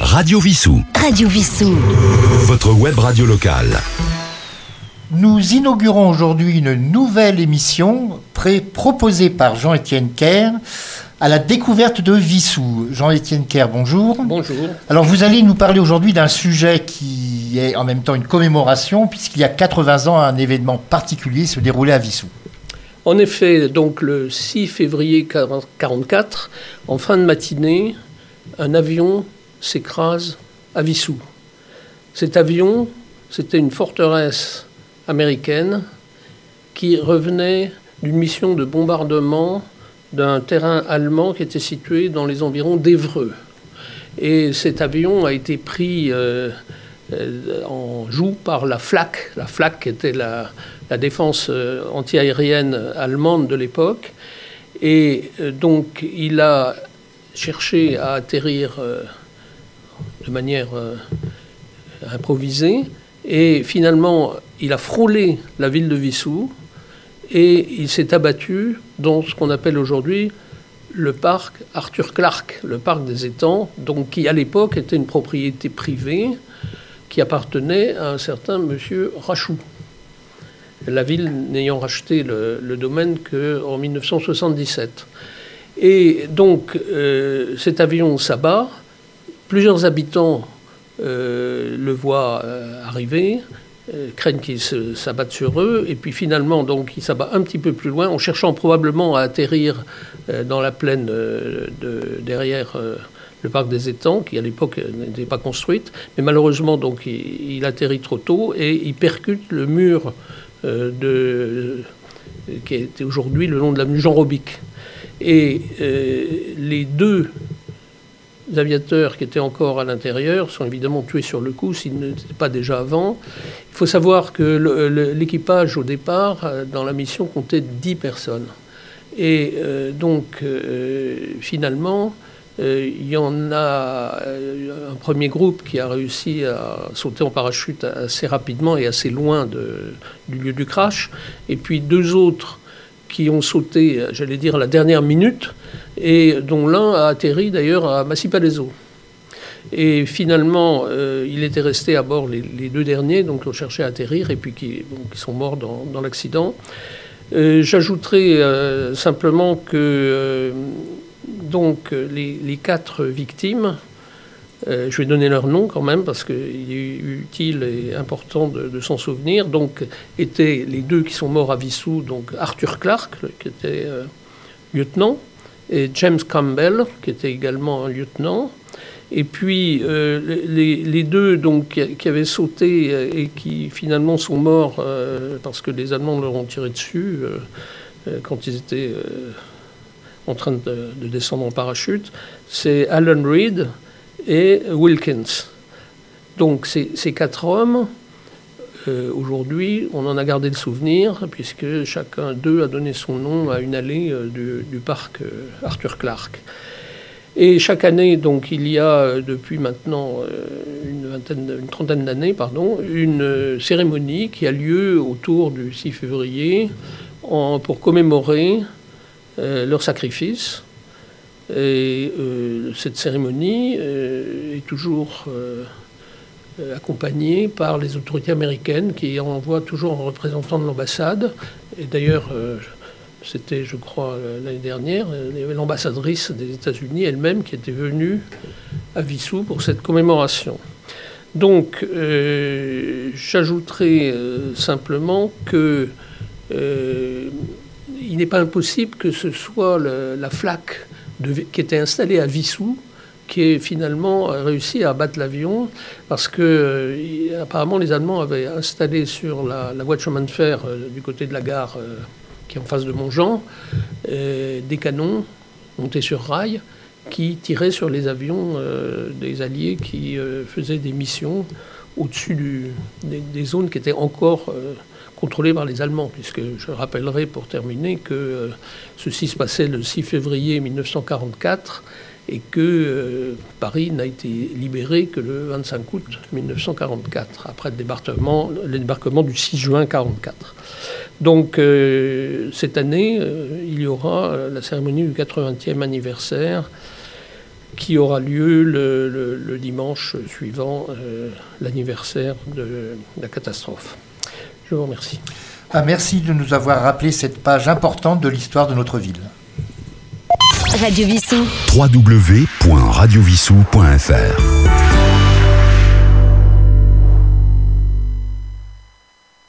Radio Vissou. Radio Vissou. Votre web radio locale. Nous inaugurons aujourd'hui une nouvelle émission proposée par Jean-Étienne Kerr à la découverte de Vissou. Jean-Étienne Kerr, bonjour. Bonjour. Alors vous allez nous parler aujourd'hui d'un sujet qui est en même temps une commémoration puisqu'il y a 80 ans un événement particulier se déroulait à Vissou. En effet, donc le 6 février 1944, en fin de matinée, un avion s'écrase à Vissou. Cet avion, c'était une forteresse américaine qui revenait d'une mission de bombardement d'un terrain allemand qui était situé dans les environs d'Evreux. Et cet avion a été pris euh, euh, en joue par la FLAC. La FLAC était la, défense euh, antiaérienne allemande de l'époque. Et donc il a cherché à atterrir de manière improvisée. Et finalement, il a frôlé la ville de Vissou et il s'est abattu dans ce qu'on appelle aujourd'hui le parc Arthur Clark, le parc des étangs, donc qui à l'époque était une propriété privée qui appartenait à un certain monsieur Rachou. La ville n'ayant racheté le, domaine qu'en 1977. Et donc euh, cet avion s'abat, plusieurs habitants euh, le voient euh, arriver, euh, craignent qu'il s'abattent sur eux, et puis finalement, donc, il s'abat un petit peu plus loin, en cherchant probablement à atterrir dans la plaine de, derrière le parc des étangs, qui à l'époque n'était pas construite, mais malheureusement, donc, il, atterrit trop tôt et il percute le mur qui était aujourd'hui le long de l'avenue Jean Robic. Et les deux aviateurs qui étaient encore à l'intérieur sont évidemment tués sur le coup s'ils n'étaient pas déjà avant. Il faut savoir que l'équipage au départ, euh, dans la mission, comptait 10 personnes. Et euh, donc, euh, finalement, il y en a un premier groupe qui a réussi à sauter en parachute assez rapidement et assez loin du lieu du crash. Et puis deux autres qui ont sauté, j'allais dire, à la dernière minute, et dont l'un a atterri d'ailleurs à Massy-Palaiseau. Et finalement, euh, il était resté à bord les, deux derniers, donc ont cherché à atterrir, et puis qui, sont morts dans, l'accident. Euh, j'ajouterai euh, simplement que donc, les, quatre victimes euh, je vais donner leur nom quand même parce qu'il est utile et important de, s'en souvenir. Donc, étaient les deux qui sont morts à Vissou, donc Arthur Clark, qui était euh, lieutenant, et James Campbell, qui était également un lieutenant. Et puis euh, les, deux donc, qui avaient sauté et qui finalement sont morts parce que les Allemands leur ont tiré dessus quand ils étaient en train de, de, descendre en parachute, c'est Alan Reed, et Wilkins. Donc ces, quatre hommes, euh, aujourd'hui, on en a gardé le souvenir, puisque chacun d'eux a donné son nom à une allée euh, du, parc euh, Arthur Clark. Et chaque année, donc, il y a depuis maintenant une, trentaine d'années, pardon, une cérémonie qui a lieu autour du 6 février pour commémorer leur sacrifice et euh, cette cérémonie euh, est toujours euh, accompagnée par les autorités américaines qui envoient toujours un représentant de l'ambassade. Et d'ailleurs, c'était, je crois, l'année dernière, l'ambassadrice des États-Unis elle-même qui était venue à Vissou pour cette commémoration. Donc, j'ajouterai simplement que il n'est pas impossible que ce soit la flaque qui était installé à Vissou, qui est finalement réussi à abattre l'avion parce que euh, apparemment les Allemands avaient installé sur la, voie de chemin de fer euh, du côté de la gare euh, qui est en face de Montjean des canons montés sur rail qui tiraient sur les avions des Alliés qui faisaient des missions au-dessus des, zones qui étaient encore contrôlé par les Allemands, puisque je rappellerai pour terminer que euh, ceci se passait le 6 février 1944 et que euh, Paris n'a été libéré que le 25 août 1944, après le débarquement, du 6 juin 1944. Donc euh, cette année, il y aura la cérémonie du 80e anniversaire qui aura lieu le, dimanche suivant euh, l'anniversaire de la catastrophe. Je vous remercie. Ah, merci de nous avoir rappelé cette page importante de l'histoire de notre ville. Radio Vissou. www.radiovissou.fr